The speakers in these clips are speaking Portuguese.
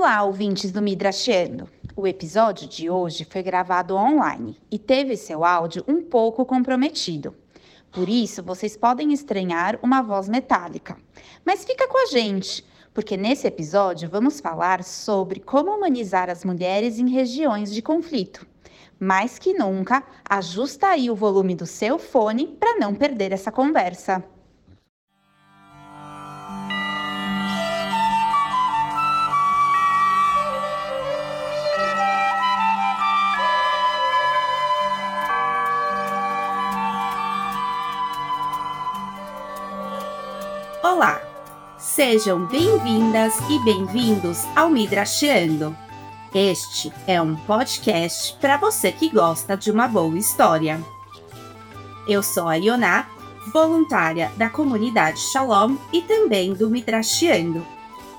Olá, ouvintes do Midrashiano. O episódio de hoje foi gravado online e teve seu áudio um pouco comprometido. Por isso, vocês podem estranhar uma voz metálica. Mas fica com a gente, porque nesse episódio vamos falar sobre como humanizar as mulheres em regiões de conflito. Mais que nunca, ajusta aí o volume do seu fone para não perder essa conversa. Sejam bem-vindas e bem-vindos ao Midrashiando. Este é um podcast para você que gosta de uma boa história. Eu sou a Ioná, voluntária da comunidade Shalom e também do Midrashiando.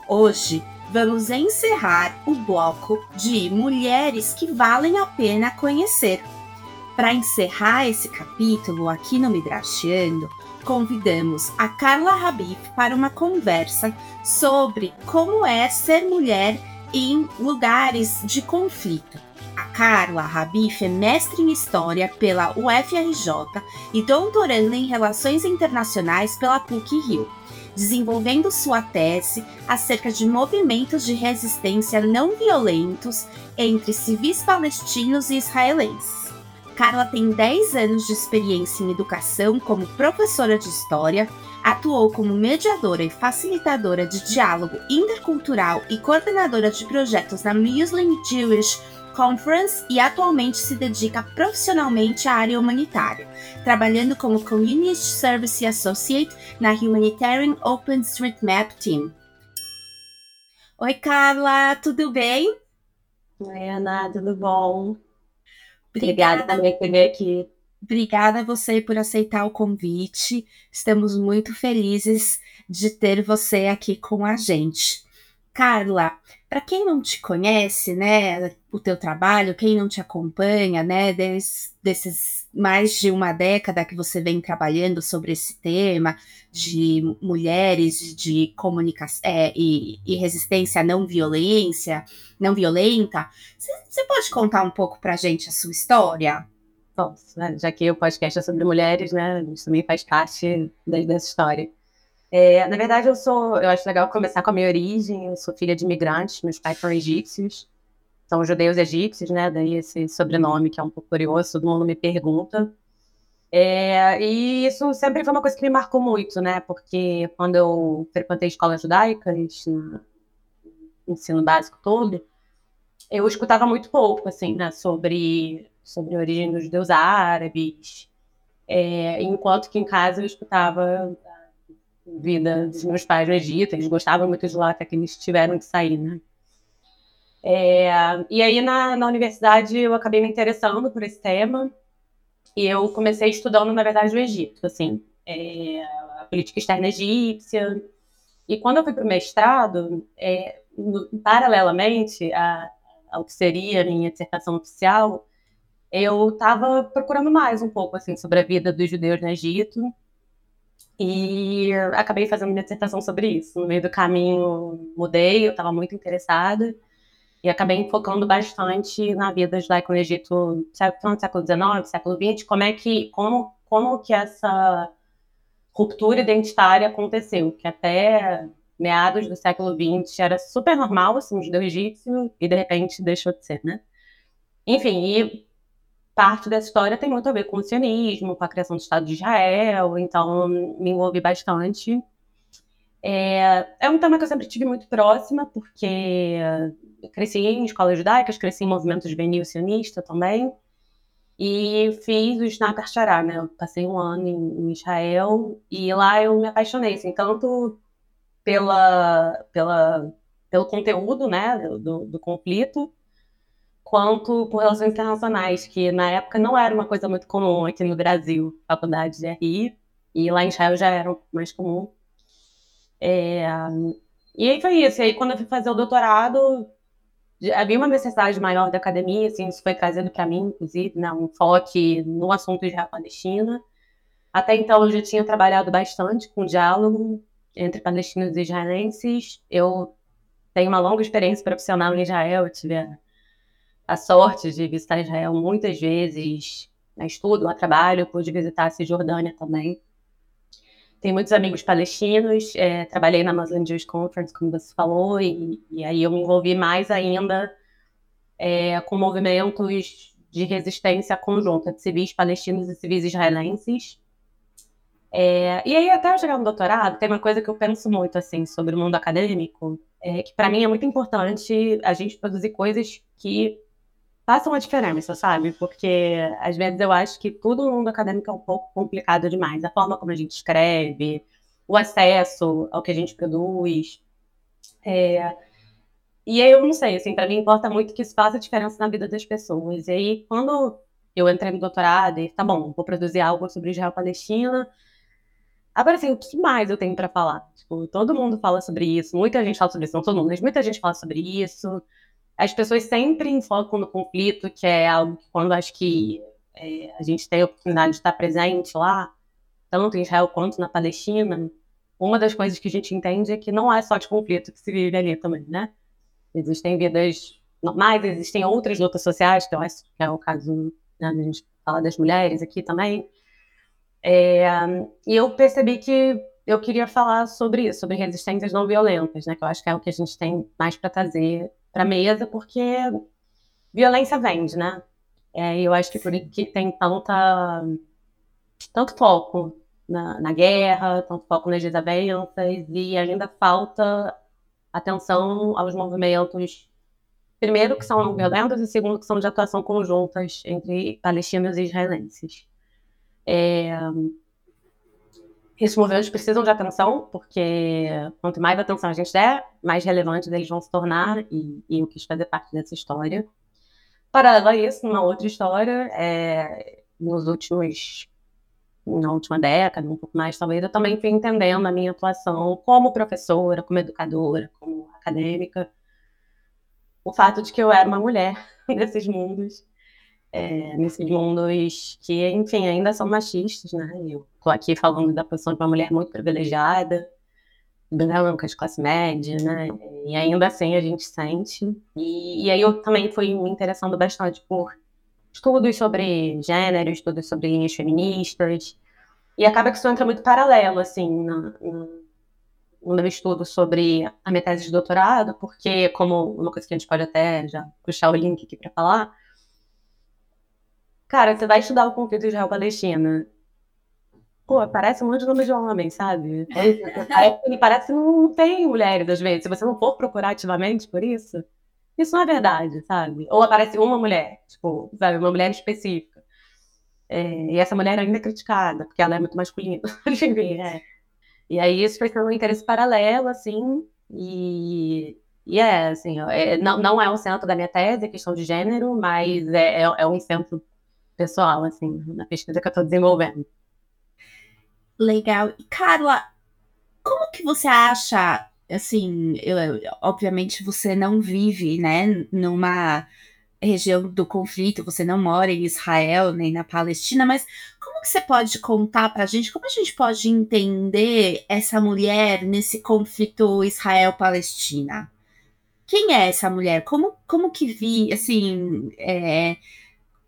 Hoje vamos encerrar o bloco de mulheres que valem a pena conhecer. Para encerrar esse capítulo aqui no Midrashiando, convidamos a Carla Rabif para uma conversa sobre como é ser mulher em lugares de conflito. A Carla Rabif é mestre em História pela UFRJ e doutoranda em Relações Internacionais pela PUC-Rio, desenvolvendo sua tese acerca de movimentos de resistência não violentos entre civis palestinos e israelenses. Carla tem 10 anos de experiência em educação como professora de história, atuou como mediadora e facilitadora de diálogo intercultural e coordenadora de projetos na Muslim Jewish Conference e atualmente se dedica profissionalmente à área humanitária, trabalhando como Community Service Associate na Humanitarian OpenStreetMap Team. Oi, Carla, tudo bem? Oi, Ana, tudo bom? Obrigada também por vir aqui. Obrigada a você por aceitar o convite. Estamos muito felizes de ter você aqui com a gente. Carla, para quem não te conhece, né, o teu trabalho, quem não te acompanha, né, des, desses mais de uma década que você vem trabalhando sobre esse tema de mulheres, de comunicação é, e, e, resistência à não violência, não violenta, você pode contar um pouco para a gente a sua história? Bom, né, já que o podcast é sobre mulheres, né, isso também faz parte dessa história. É, na verdade, eu sou. Eu acho legal começar com a minha origem. Eu sou filha de imigrantes, meus pais são egípcios, são judeus egípcios, né? Daí esse sobrenome que é um pouco curioso, todo mundo me pergunta. É, e isso sempre foi uma coisa que me marcou muito, né? Porque quando eu frequentei escolas judaicas, no ensino básico todo, eu escutava muito pouco, assim, né? Sobre, sobre a origem dos judeus árabes. É, enquanto que em casa eu escutava vida dos meus pais no Egito, eles gostavam muito de lá, até que eles tiveram que sair, né? É, e aí na, na universidade eu acabei me interessando por esse tema e eu comecei estudando, na verdade, o Egito, assim, é, a política externa egípcia. E quando eu fui para o mestrado, é, paralelamente a, ao que seria a minha dissertação oficial, eu estava procurando mais um pouco assim sobre a vida dos judeus no Egito e acabei fazendo minha dissertação sobre isso. No meio do caminho, mudei, eu estava muito interessada. E acabei focando bastante na vida judaica no Egito, século XIX, século XX, como é que, como, como que essa ruptura identitária aconteceu, que até meados do século XX era super normal, assim, judeu egípcio, e de repente deixou de ser, né? Enfim, e parte dessa história tem muito a ver com o sionismo, com a criação do Estado de Israel, então me envolvi bastante. É, é um tema que eu sempre tive muito próxima, porque cresci em escolas judaicas, cresci em movimentos juvenil sionista também, e fiz o Shnat Archará, né? Eu passei um ano em, em, Israel, e lá eu me apaixonei, assim, tanto pela, pela, pelo conteúdo, né, do, do conflito, quanto por relações internacionais, que na época não era uma coisa muito comum aqui no Brasil, faculdade de RI, e lá em Israel já era mais comum. É... E aí foi isso. E aí, quando eu fui fazer o doutorado, havia uma necessidade maior da academia, assim, isso foi trazido para mim, inclusive, né, um foco no assunto Israel-Palestina. Até então, eu já tinha trabalhado bastante com diálogo entre palestinos e israelenses. Eu tenho uma longa experiência profissional em Israel, eu tive a, a sorte de visitar Israel muitas vezes, né, estudo, lá trabalho, pude visitar a Cisjordânia também. Tenho muitos amigos palestinos, é, trabalhei na Muslim Jewish Conference, como você falou, e, e aí eu me envolvi mais ainda é, com movimentos de resistência conjunta de civis palestinos e civis israelenses. É, e aí, até eu chegar no doutorado, tem uma coisa que eu penso muito assim sobre o mundo acadêmico, é, que para mim é muito importante a gente produzir coisas que façam a diferença, sabe? Porque às vezes eu acho que tudo no mundo acadêmico é um pouco complicado demais. A forma como a gente escreve, o acesso ao que a gente produz. É... E aí eu não sei, assim, para mim importa muito que isso faça diferença na vida das pessoas. E aí, quando eu entrei no doutorado e, tá bom, vou produzir algo sobre Israel-Palestina, Agora, assim, o que mais eu tenho para falar? Tipo, todo mundo fala sobre isso, muita gente fala sobre isso, não todo mundo, mas muita gente fala sobre isso as pessoas sempre focam no conflito, que é algo que quando acho que é, a gente tem a oportunidade de estar presente lá, tanto em Israel quanto na Palestina, uma das coisas que a gente entende é que não é só de conflito que se vive ali também, né? Existem vidas normais, existem outras lutas sociais, que eu acho que é o caso, né, a gente fala das mulheres aqui também. É, e eu percebi que eu queria falar sobre isso, sobre resistências não violentas, né? Que eu acho que é o que a gente tem mais para trazer para mesa, porque violência vende, né? É, eu acho que por que tem tanta, tanto foco na, na guerra, tanto foco nas desavenças, e ainda falta atenção aos movimentos, primeiro, que são violentos, e segundo, que são de atuação conjuntas entre palestinos e israelenses. É, esses movimentos precisam de atenção, porque quanto mais atenção a gente der, mais relevantes eles vão se tornar, e, e eu quis fazer parte dessa história. Paralelo a isso, uma outra história, é, nos últimos, na última década, um pouco mais talvez, eu também fui entendendo a minha atuação como professora, como educadora, como acadêmica, o fato de que eu era uma mulher nesses mundos, é, nesses mundos que, enfim, ainda são machistas, né? Eu tô aqui falando da posição de uma mulher muito privilegiada, branca, de classe média, né? E ainda assim a gente sente. E, e aí eu também fui me interessando bastante por estudos sobre gênero, estudos sobre linhas feministas. E acaba que isso entra muito paralelo, assim, no, no, no meu estudo sobre a minha tese de doutorado, porque, como uma coisa que a gente pode até já puxar o link aqui para falar, Cara, você vai estudar o conflito Israel-Palestina. Pô, parece um monte de nome de homem, sabe? É, parece que não tem mulheres, às vezes. Se você não for procurar ativamente por isso, isso não é verdade, sabe? Ou aparece uma mulher, tipo, sabe, uma mulher específica. É, e essa mulher ainda é criticada, porque ela é muito masculina. é. E aí isso foi um interesse paralelo, assim, e, e é, assim, é, não, não é o centro da minha tese, a questão de gênero, mas é, é, é um centro pessoal, assim, na pesquisa que eu estou desenvolvendo. Legal. E, Carla, como que você acha, assim, eu, obviamente você não vive, né, numa região do conflito, você não mora em Israel nem na Palestina, mas como que você pode contar para gente, como a gente pode entender essa mulher nesse conflito Israel-Palestina? Quem é essa mulher? Como, como que vi, assim, é,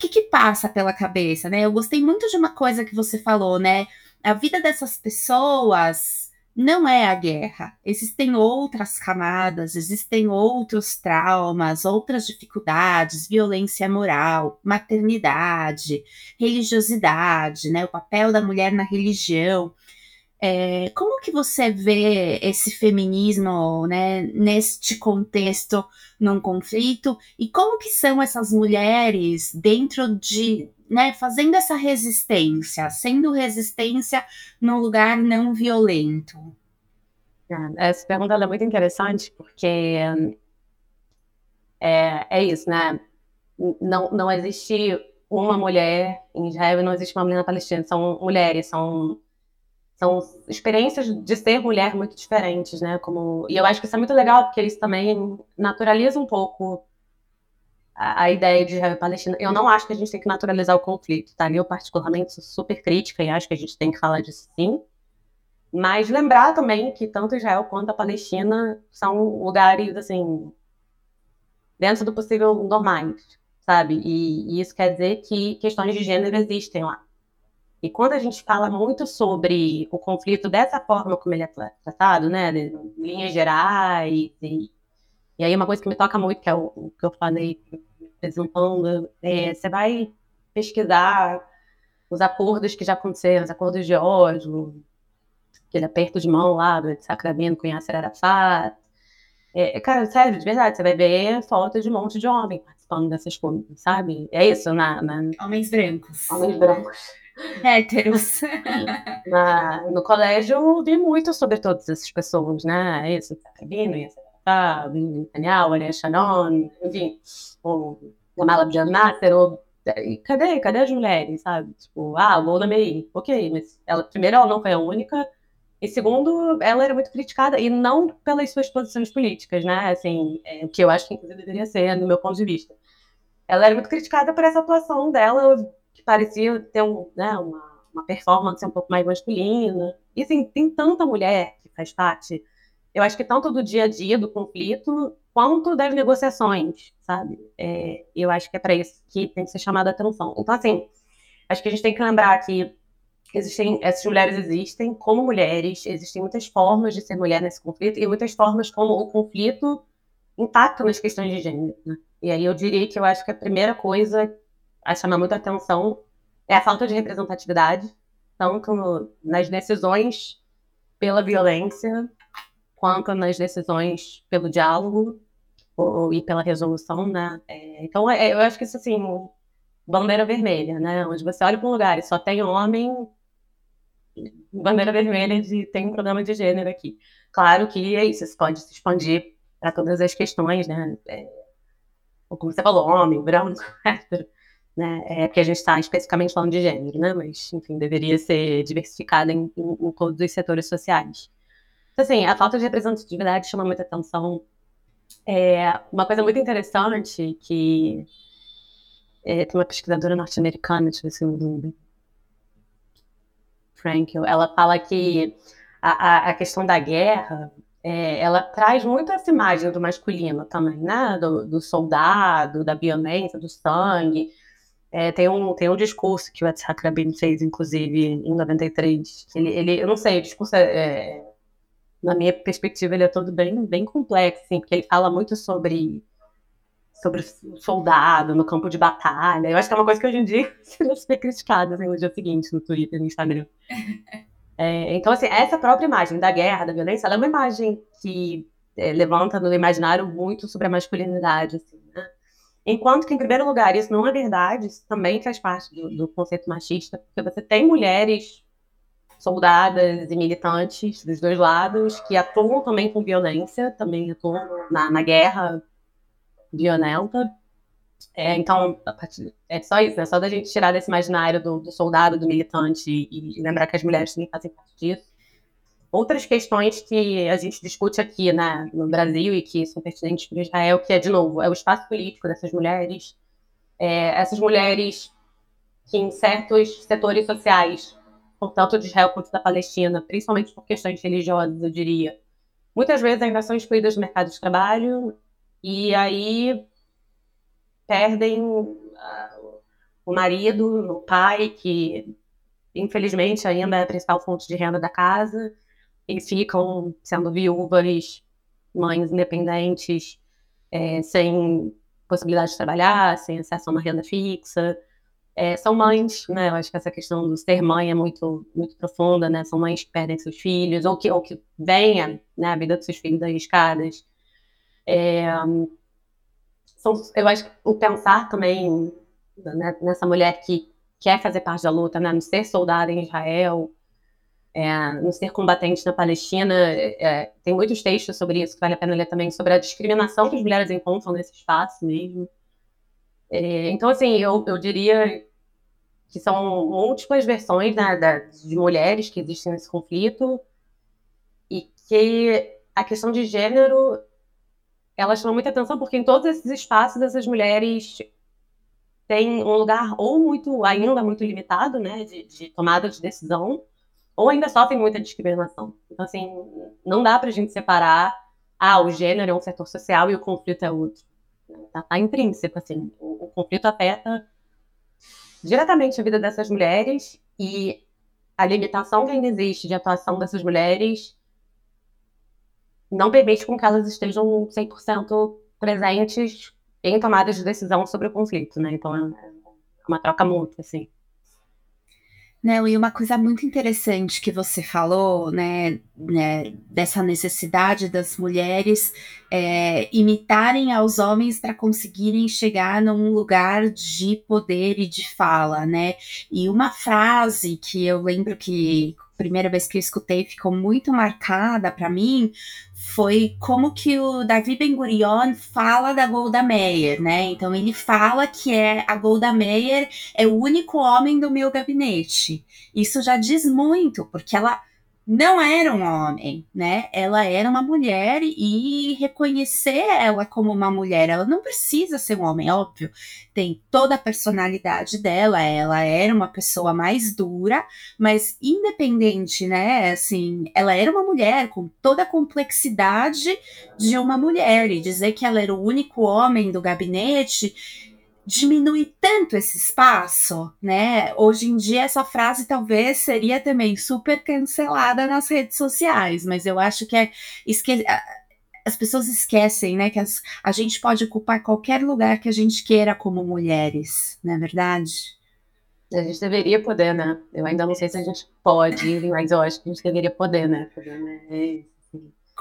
que, que passa pela cabeça, né? Eu gostei muito de uma coisa que você falou, né? A vida dessas pessoas não é a guerra. Existem outras camadas, existem outros traumas, outras dificuldades, violência moral, maternidade, religiosidade, né? O papel da mulher na religião. É, como que você vê esse feminismo né, neste contexto num conflito e como que são essas mulheres dentro de né, fazendo essa resistência, sendo resistência num lugar não violento? É, essa pergunta é muito interessante porque é, é isso, né? Não, não existe uma mulher em Israel não existe uma mulher na Palestina, são mulheres, são são experiências de ser mulher muito diferentes, né? Como e eu acho que isso é muito legal porque isso também naturaliza um pouco a, a ideia de Israel e Palestina. Eu não acho que a gente tem que naturalizar o conflito, tá? Eu particularmente sou super crítica e acho que a gente tem que falar disso sim. Mas lembrar também que tanto Israel quanto a Palestina são lugares, assim, dentro do possível normais, sabe? E, e isso quer dizer que questões de gênero existem lá. E quando a gente fala muito sobre o conflito dessa forma como ele é tratado, né, de linhas gerais, e, e aí uma coisa que me toca muito, que é o, o que eu falei apresentando, é, você vai pesquisar os acordos que já aconteceram, os acordos de Oslo, aquele aperto de mão lá do Sacramento com Yasser Arafat. É, cara, sério, de verdade, você vai ver fotos de um monte de homem participando dessas coisas, sabe? É isso, na... na... Homens brancos. Homens brancos. Héteros. Na, no colégio eu vi muito sobre todas essas pessoas, né? É isso, Sabino, Daniel, Ariel Shannon, enfim, o Gamal Abdel Nasser, ou cadê, cadê as mulheres, sabe? Tipo, ah, Golda Meir, ok, mas ela, primeiro, ela não foi a única, e segundo, ela era muito criticada, e não pelas suas posições políticas, né? Assim, é, que eu acho que inclusive deveria ser, no meu ponto de vista. Ela era muito criticada por essa atuação dela, que parecia ter um, né, uma, uma performance um pouco mais masculina. E assim, tem tanta mulher que faz parte, eu acho que tanto do dia a dia do conflito, quanto das negociações, sabe? É, eu acho que é para isso que tem que ser chamada a atenção. Então, assim, acho que a gente tem que lembrar que existem, essas mulheres existem como mulheres, existem muitas formas de ser mulher nesse conflito e muitas formas como o conflito impacta nas questões de gênero. Né? E aí eu diria que eu acho que a primeira coisa a chamar muita atenção é a falta de representatividade, tanto nas decisões pela violência, quanto nas decisões pelo diálogo ou, e pela resolução, né? É, então, é, eu acho que isso, assim, bandeira vermelha, né? Onde você olha para um lugar e só tem homem, bandeira vermelha de tem um problema de gênero aqui. Claro que é isso, isso pode se expandir para todas as questões, né? É, como você falou, homem, branco, hétero né? É que a gente está especificamente falando de gênero, né? Mas, enfim, deveria ser diversificada em, em, em, todos os setores sociais. Então, assim, a falta de representatividade chama muita atenção. É uma coisa muito interessante que é, tem uma pesquisadora norte-americana, deixa eu ver se eu lembro, Frankel, ela fala que a, a, a questão da guerra é, ela traz muito essa imagem do masculino também, né? Do, do soldado, da violência, do sangue. É, tem, um, tem um discurso que o Yitzhak Rabin fez, inclusive, em 93. Ele, ele, eu não sei, o discurso, é, é, na minha perspectiva, ele é todo bem, bem complexo, assim, porque ele fala muito sobre, sobre o soldado no campo de batalha. Eu acho que é uma coisa que hoje em dia seria super criticada assim, no dia seguinte, no Twitter, no Instagram. É, então, assim, essa própria imagem da guerra, da violência, ela é uma imagem que é, levanta no imaginário muito sobre a masculinidade, assim, né? Enquanto que, em primeiro lugar, isso não é verdade, isso também faz parte do, do conceito machista, porque você tem mulheres soldadas e militantes dos dois lados que atuam também com violência, também atuam na, na guerra violenta. É, então, é só isso, é só da gente tirar desse imaginário do, do soldado, do militante e, e, lembrar que as mulheres também fazem parte disso. Outras questões que a gente discute aqui né, no Brasil e que são pertinentes para Israel, que é, de novo, é o espaço político dessas mulheres, é, essas mulheres que em certos setores sociais, tanto de Israel quanto da Palestina, principalmente por questões religiosas, eu diria, muitas vezes ainda são excluídas do mercado de trabalho e aí perdem uh, o marido, o pai, que infelizmente ainda é a principal fonte de renda da casa, e ficam sendo viúvas, mães independentes, é, sem possibilidade de trabalhar, sem acesso a uma renda fixa. É, são mães, né? Eu acho que essa questão do ser mãe é muito, muito profunda, né? São mães que perdem seus filhos, ou que, ou que venham né, a vida dos seus filhos arriscadas. É, são, eu acho que o pensar também né, nessa mulher que quer fazer parte da luta, né? No ser soldada em Israel, é, no ser combatente na Palestina, é, tem muitos textos sobre isso que vale a pena ler também, sobre a discriminação que as mulheres encontram nesse espaço mesmo. É, então, assim, eu, eu diria que são múltiplas versões né, da, de mulheres que existem nesse conflito e que a questão de gênero ela chama muita atenção porque em todos esses espaços essas mulheres têm um lugar ou muito ainda muito limitado, né, de, de tomada de decisão, ou ainda sofrem muita discriminação. Então, assim, não dá para a gente separar, ah, o gênero é um setor social e o conflito é outro. Tá, tá intrínseco, assim, o, o conflito afeta diretamente a vida dessas mulheres e a limitação que ainda existe de atuação dessas mulheres não permite com que elas estejam 100% presentes em tomadas de decisão sobre o conflito, né? Então é uma troca mútua, assim. Não, e uma coisa muito interessante que você falou, né, né? Dessa necessidade das mulheres é, imitarem aos homens para conseguirem chegar num lugar de poder e de fala, né? E uma frase que eu lembro que primeira vez que eu escutei ficou muito marcada para mim foi como que o Davi Ben Gurion fala da Golda Meir, né? Então ele fala que é a Golda Meir é o único homem do meu gabinete. Isso já diz muito, porque ela não era um homem, né? Ela era uma mulher e reconhecer ela como uma mulher, ela não precisa ser um homem, óbvio. Tem toda a personalidade dela, ela era uma pessoa mais dura, mas independente, né? Assim, ela era uma mulher com toda a complexidade de uma mulher e dizer que ela era o único homem do gabinete diminui tanto esse espaço, né? Hoje em dia essa frase talvez seria também super cancelada nas redes sociais, mas eu acho que é esque... as pessoas esquecem, né, que as... a gente pode ocupar qualquer lugar que a gente queira como mulheres, não é verdade? A gente deveria poder, né? Eu ainda não sei se a gente pode, mas eu acho que a gente deveria poder, né? Poder, né? É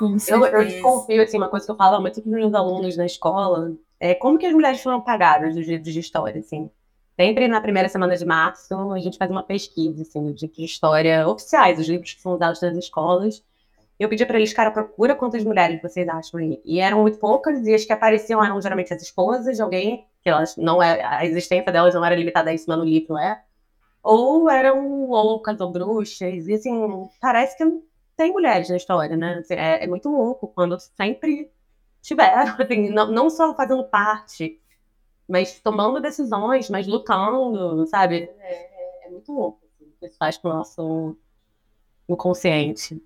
Com eu, eu desconfio, assim, uma coisa que eu falo muito para os meus alunos na escola, é, como que as mulheres foram pagadas dos livros de história, assim? Sempre na primeira semana de março, a gente faz uma pesquisa, assim, de história oficiais, os livros que são usados nas escolas. Eu pedi para eles, cara, procura quantas mulheres vocês acham aí. E eram muito poucas, e as que apareciam eram geralmente as esposas de alguém, que elas não é, a existência delas não era limitada a isso, mas no livro é. Ou eram loucas ou bruxas, e assim, parece que tem mulheres na história, né? Assim, é, é muito louco quando sempre tiveram, assim, não, não só fazendo parte, mas tomando decisões, mas lutando, sabe? É, é, é muito louco assim, o que isso faz com o nosso inconsciente.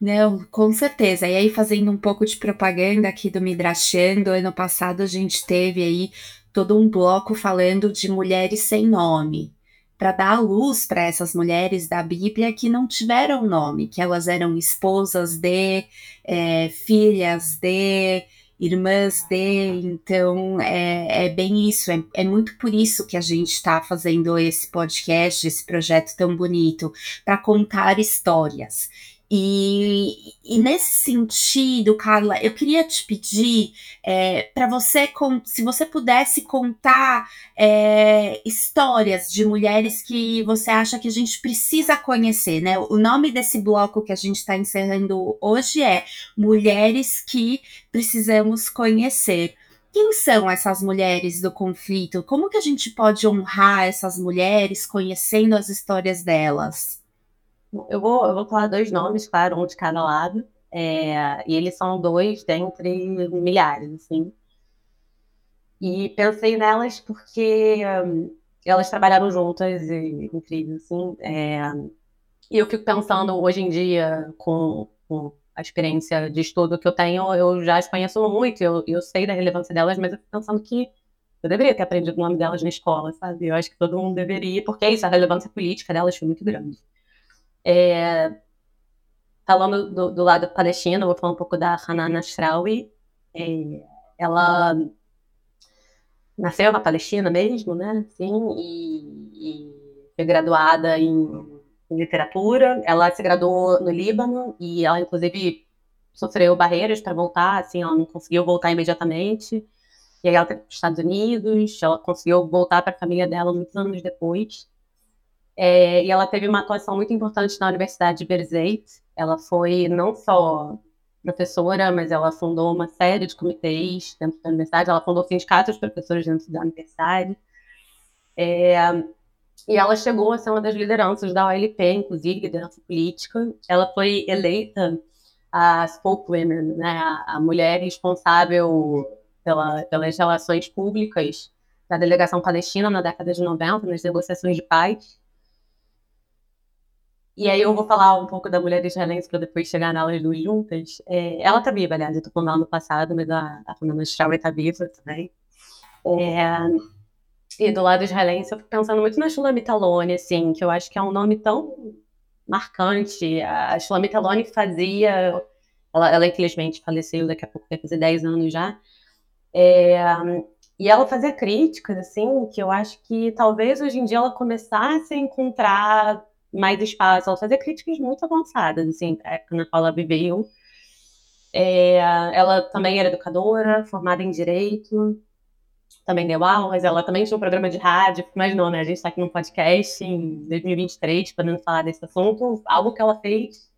Não, com certeza. E aí, fazendo um pouco de propaganda aqui do Midrashando, ano passado a gente teve aí todo um bloco falando de mulheres sem nome para dar a luz para essas mulheres da Bíblia que não tiveram nome, que elas eram esposas de, é, filhas de, irmãs de, então é, é bem isso, é, é, muito por isso que a gente está fazendo esse podcast, esse projeto tão bonito, para contar histórias. E, e, nesse sentido, Carla, eu queria te pedir é, para você, se você pudesse contar é, histórias de mulheres que você acha que a gente precisa conhecer, né? O nome desse bloco que a gente está encerrando hoje é Mulheres que Precisamos Conhecer. Quem são essas mulheres do conflito? Como que a gente pode honrar essas mulheres conhecendo as histórias delas? Eu vou, eu vou falar dois nomes, claro, um de cada lado. É, e eles são dois dentre milhares, assim. E pensei nelas porque um, elas trabalharam juntas e incrível, assim. É, e eu fico pensando hoje em dia, com, com, a experiência de estudo que eu tenho, eu já as conheço muito, eu, eu sei da relevância delas, mas eu fico pensando que eu deveria ter aprendido o nome delas na escola, sabe? Eu acho que todo mundo deveria, porque é isso, a relevância política delas foi muito grande. É, falando do, do, lado palestino, vou falar um pouco da Hanan Ashrawi. É, ela nasceu na Palestina mesmo, né? Sim, e, e foi graduada em, em, literatura. Ela se graduou no Líbano e ela, inclusive, sofreu barreiras para voltar. Assim, ela não conseguiu voltar imediatamente. E aí ela foi para os Estados Unidos. Ela conseguiu voltar para a família dela muitos anos depois. É, e ela teve uma atuação muito importante na Universidade de Berzeit. Ela foi não só professora, mas ela fundou uma série de comitês dentro da universidade. Ela fundou sindicatos de professores dentro da universidade. É, e ela chegou a ser uma das lideranças da OLP, inclusive liderança política. Ela foi eleita a spokeswoman, né, a mulher responsável pela, pelas relações públicas da delegação palestina na década de 90, nas negociações de paz. E aí eu vou falar um pouco da mulher israelense para depois chegar nelas duas juntas. É, ela tá viva, aliás, eu tô falando no passado, mas a, a Fernanda Strauer tá viva também. É, e do lado israelense, eu fico pensando muito na Shulamit Aloni, assim, que eu acho que é um nome tão marcante. A Shulamit Aloni fazia... Ela, ela, infelizmente faleceu, daqui a pouco vai fazer 10 anos já. É, e ela fazia críticas, assim, que eu acho que talvez hoje em dia ela começasse a encontrar mais espaço. Ela fazia críticas muito avançadas, assim, para a época na qual ela viveu. É, ela também era educadora, formada em Direito, também deu aulas, ela também tinha um programa de rádio, imaginou, né? A gente está aqui num podcast em 2023, podendo falar desse assunto, algo que ela fez,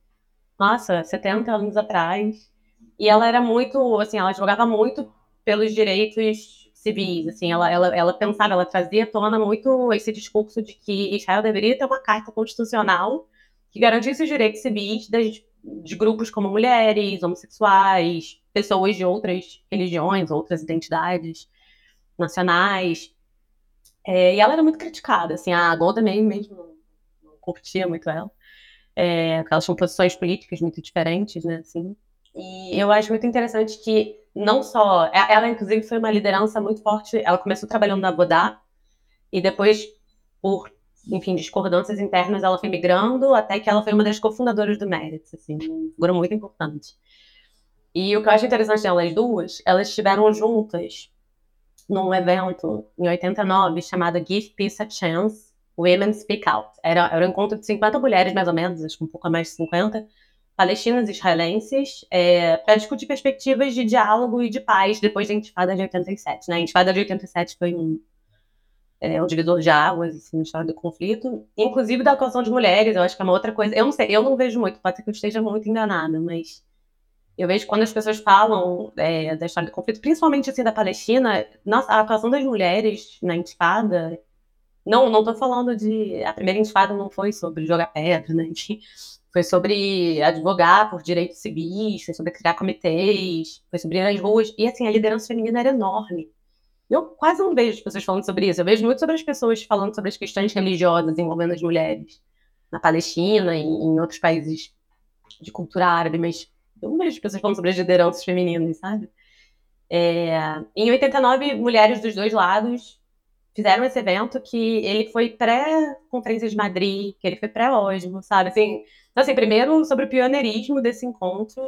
nossa, 70 anos atrás. E ela era muito, assim, ela jogava muito pelos direitos civis, assim, ela, ela, ela pensava, ela trazia à tona muito esse discurso de que Israel deveria ter uma carta constitucional que garantisse os direitos civis das, de grupos como mulheres, homossexuais, pessoas de outras religiões, outras identidades nacionais. É, e ela era muito criticada, assim, a Golda Meir mesmo não, curtia muito ela, é, porque elas tinham posições políticas muito diferentes, né, assim. E eu acho muito interessante que não só, ela inclusive foi uma liderança muito forte, ela começou trabalhando na Bodá, e depois, por, enfim, discordâncias internas, ela foi migrando, até que ela foi uma das cofundadoras do Merit, assim, uma figura muito importante. E o que eu acho interessante delas duas, elas estiveram juntas num evento em 89 chamado Give Peace a Chance, Women Speak Out. Era, era um encontro de 50 mulheres, mais ou menos, acho que um pouco mais de 50, palestinas e israelenses, é, para discutir perspectivas de diálogo e de paz depois da Intifada de 87. Né? A Intifada de 87 foi um, é, um divisor de águas assim, na história do conflito, inclusive da atuação de mulheres, eu acho que é uma outra coisa. Eu não sei, eu não vejo muito, pode ser que eu esteja muito enganada, mas eu vejo quando as pessoas falam é, da história do conflito, principalmente assim da Palestina, nossa, a atuação das mulheres na intifada, não, não tô falando de a primeira intifada não foi sobre jogar pedra, né? Foi sobre advogar por direitos civis, foi sobre criar comitês, foi sobre ir nas ruas e assim a liderança feminina era enorme. Eu quase não vejo as pessoas falando sobre isso. Eu vejo muito sobre as pessoas falando sobre as questões religiosas envolvendo as mulheres na Palestina e em outros países de cultura árabe, mas eu não vejo pessoas falando sobre as lideranças femininas, sabe? É, em 89, mulheres dos dois lados fizeram esse evento que ele foi pré-conferência de Madrid, que ele foi pré-Osmo, sabe? Assim, então, assim, primeiro sobre o pioneirismo desse encontro.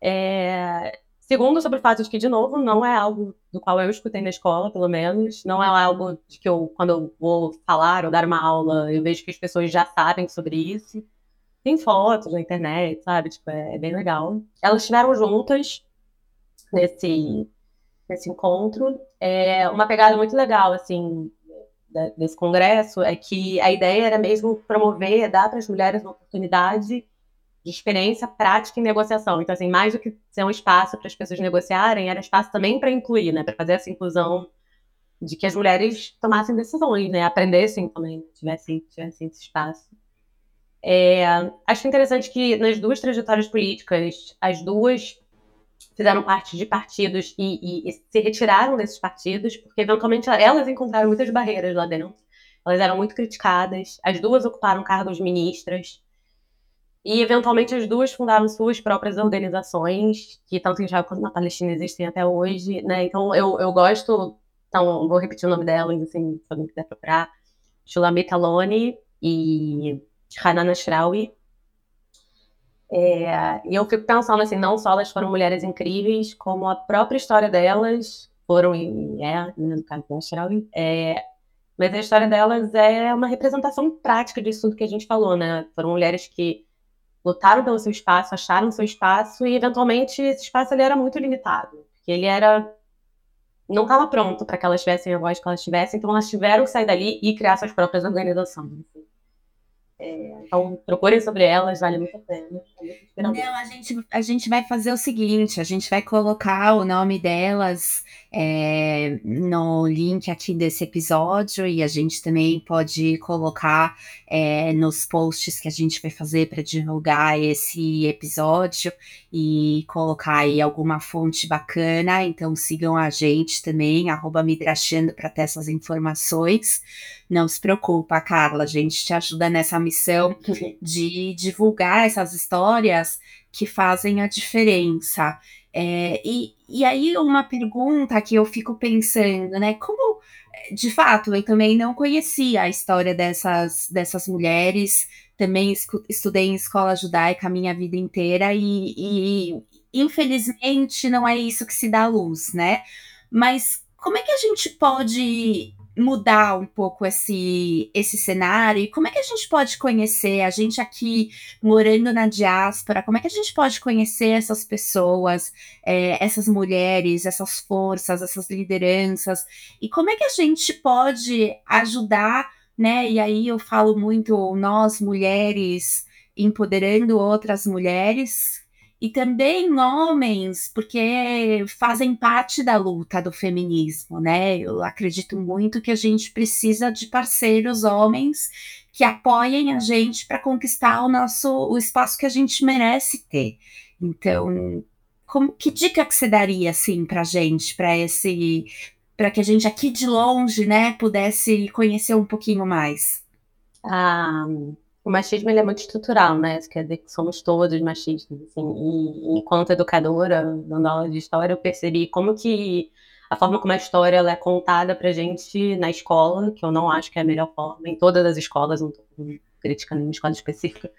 É, segundo, sobre o fato de que, de novo, não é algo do qual eu escutei na escola, pelo menos. Não é algo de que eu, quando eu vou falar ou dar uma aula, eu vejo que as pessoas já sabem sobre isso. Tem fotos na internet, sabe? Tipo, é, é bem legal. Elas estiveram juntas nesse, nesse encontro. É uma pegada muito legal, assim, desse congresso é que a ideia era mesmo promover, dar para as mulheres uma oportunidade de experiência prática em negociação. Então, assim, mais do que ser um espaço para as pessoas negociarem, era espaço também para incluir, né? Para fazer essa inclusão de que as mulheres tomassem decisões, né? Aprendessem também, tivessem, tivessem esse espaço. É, acho interessante que nas duas trajetórias políticas, as duas fizeram parte de partidos e, e, e, se retiraram desses partidos, porque eventualmente elas encontraram muitas barreiras lá dentro. Elas eram muito criticadas, as duas ocuparam cargos ministras, e eventualmente as duas fundaram suas próprias organizações, que tanto em Israel quanto na Palestina existem até hoje, né? Então eu, eu gosto, então vou repetir o nome delas, assim, se alguém quiser procurar, Shulamit Aloni e Hanan Shrawi. É, e eu fico pensando assim, não só elas foram mulheres incríveis, como a própria história delas foram, é, no caso é, mas a história delas é uma representação prática disso tudo que a gente falou, né? Foram mulheres que lutaram pelo seu espaço, acharam seu espaço e eventualmente esse espaço ele era muito limitado, porque ele era não estava pronto para que elas tivessem a voz que elas tivessem, então elas tiveram que sair dali e criar suas próprias organizações. É, então, procurem sobre elas, vale muito a pena. Não, a gente, a gente vai fazer o seguinte: a gente vai colocar o nome delas é, no link aqui desse episódio e a gente também pode colocar é, nos posts que a gente vai fazer para divulgar esse episódio e colocar aí alguma fonte bacana. Então sigam a gente também, arroba Midrashando para ter essas informações. Não se preocupa, Carla, a gente te ajuda nessa missão missão de divulgar essas histórias que fazem a diferença. É, e, e aí, uma pergunta que eu fico pensando, né? Como, de fato, eu também não conhecia a história dessas, dessas mulheres, também estudei em escola judaica a minha vida inteira e, e infelizmente não é isso que se dá à luz, né? Mas como é que a gente pode mudar um pouco esse, esse cenário? E como é que a gente pode conhecer, a gente aqui morando na diáspora, como é que a gente pode conhecer essas pessoas, é, essas mulheres, essas forças, essas lideranças? E como é que a gente pode ajudar, né? E aí eu falo muito nós mulheres empoderando outras mulheres, e também homens, porque fazem parte da luta do feminismo, né? Eu acredito muito que a gente precisa de parceiros homens que apoiem a gente para conquistar o nosso o espaço que a gente merece ter. Então, como que dica que você daria assim para gente, para esse para que a gente aqui de longe, né, pudesse conhecer um pouquinho mais? Ah, o machismo ele é muito estrutural, né? Isso quer dizer que somos todos machistas. Assim. E enquanto educadora, dando aula de história, eu percebi como que a forma como a história ela é contada pra gente na escola, que eu não acho que é a melhor forma, em todas as escolas, não estou criticando uma escola específica,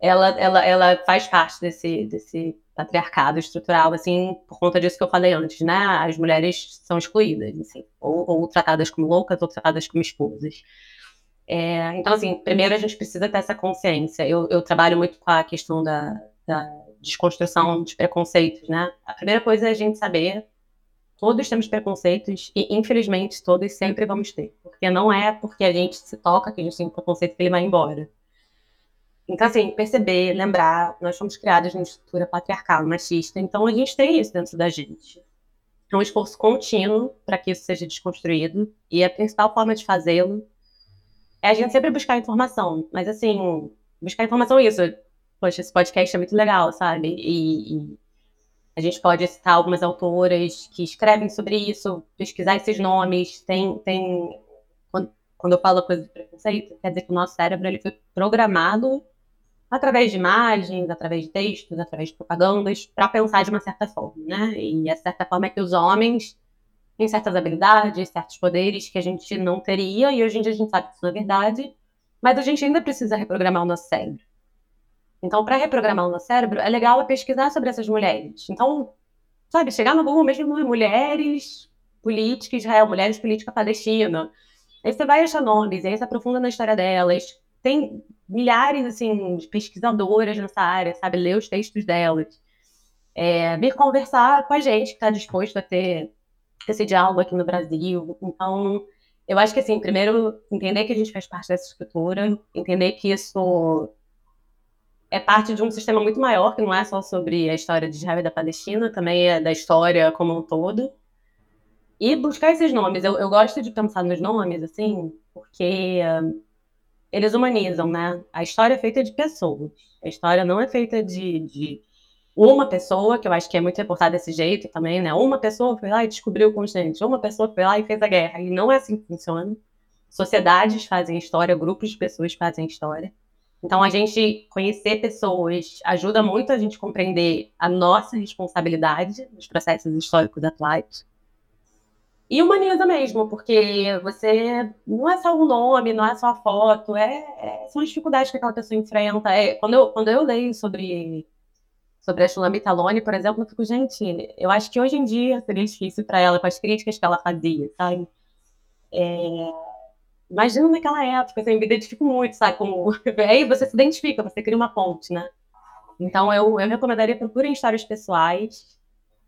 ela, ela, ela faz parte desse, desse patriarcado estrutural, assim, por conta disso que eu falei antes, né? As mulheres são excluídas, assim, ou, ou tratadas como loucas ou tratadas como esposas. É, então, assim, primeiro a gente precisa ter essa consciência. Eu, eu trabalho muito com a questão da, da desconstrução de preconceitos, né? A primeira coisa é a gente saber todos temos preconceitos e, infelizmente, todos sempre vamos ter. Porque não é porque a gente se toca que a gente tem um preconceito que ele vai embora. Então, assim, perceber, lembrar, nós fomos criados numa estrutura patriarcal, machista, então a gente tem isso dentro da gente. É um esforço contínuo para que isso seja desconstruído e a principal forma de fazê-lo é a gente sempre buscar informação. Mas, assim, buscar informação é isso. Poxa, esse podcast é muito legal, sabe? E, e, a gente pode citar algumas autoras que escrevem sobre isso, pesquisar esses nomes. Tem. tem quando, eu falo coisa de preconceito, quer dizer que o nosso cérebro ele foi programado através de imagens, através de textos, através de propagandas, para pensar de uma certa forma, né? E a certa forma é que os homens tem certas habilidades, certos poderes que a gente não teria, e hoje em dia a gente sabe que isso é verdade, mas a gente ainda precisa reprogramar o nosso cérebro. Então, para reprogramar o nosso cérebro, é legal pesquisar sobre essas mulheres. Então, sabe, chegar no Google mesmo mulheres políticas Israel, mulheres políticas Palestina. Aí você vai achar nomes, aí você aprofunda na história delas. Tem milhares, assim, de pesquisadoras nessa área, sabe? Ler os textos delas. É, vir conversar com a gente que está disposto a ter esse diálogo aqui no Brasil. Então, eu acho que, assim, primeiro, entender que a gente faz parte dessa estrutura, entender que isso é parte de um sistema muito maior, que não é só sobre a história de Israel e da Palestina, também é da história como um todo. E buscar esses nomes. Eu, eu gosto de pensar nos nomes, assim, porque uh, eles humanizam, né? A história é feita de pessoas. A história não é feita de, de uma pessoa, que eu acho que é muito reportado desse jeito também, né? Uma pessoa foi lá e descobriu o continente, uma pessoa foi lá e fez a guerra. E não é assim que funciona. Sociedades fazem história, grupos de pessoas fazem história. Então, a gente conhecer pessoas ajuda muito a gente compreender a nossa responsabilidade nos processos históricos atuais. E humaniza mesmo, porque você não é só um nome, não é só a foto, é, é são as dificuldades que aquela pessoa enfrenta. É, quando, eu, quando eu leio sobre sobre a Shulamit Aloni, por exemplo, eu fico, gente, eu acho que hoje em dia seria difícil para ela, com as críticas que ela fazia, sabe? É... Imagina naquela época, assim, eu me identifico muito, sabe? Como... Aí você se identifica, você cria uma ponte, né? Então, eu, eu recomendaria procurem histórias pessoais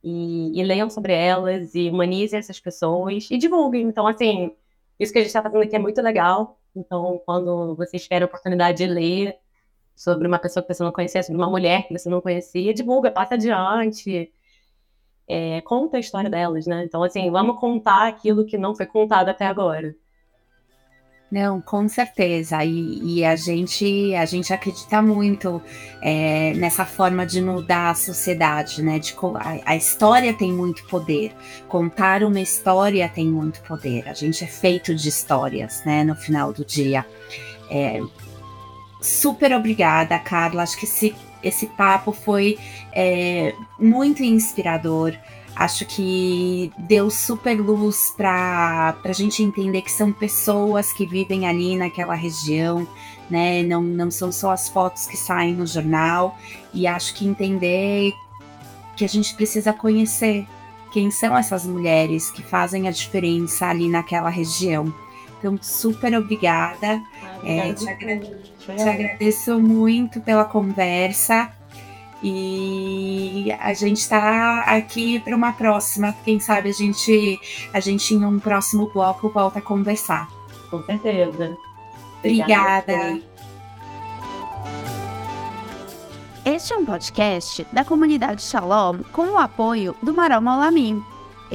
e, e leiam sobre elas e humanizem essas pessoas e divulguem. Então, assim, isso que a gente está fazendo aqui é muito legal. Então, quando vocês tiverem a oportunidade de ler, sobre uma pessoa que você não conhecia, sobre uma mulher que você não conhecia, divulga, passa adiante, é, conta a história delas, né? Então, assim, vamos contar aquilo que não foi contado até agora. Não, com certeza. E, e, a gente a gente acredita muito é, nessa forma de mudar a sociedade, né? De, a, a, história tem muito poder. Contar uma história tem muito poder. A gente é feito de histórias, né? No final do dia. É, super obrigada, Carla. Acho que esse, esse papo foi é, muito inspirador. Acho que deu super luz para a gente entender que são pessoas que vivem ali naquela região, né? Não, não são só as fotos que saem no jornal. E acho que entender que a gente precisa conhecer quem são essas mulheres que fazem a diferença ali naquela região. Então, super obrigada. Ah, é, te, agra te agradeço muito pela conversa. E a gente está aqui para uma próxima. Quem sabe a gente, a gente em um próximo bloco volta a conversar. Com certeza. Obrigada. Obrigada. Este é um podcast da comunidade Shalom com o apoio do Marão Molamim.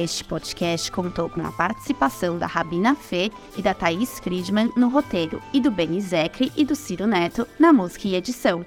Este podcast contou com a participação da Rabina Fê e da Thaís Friedman no roteiro e do Benny Zecre e do Ciro Neto na música e edição.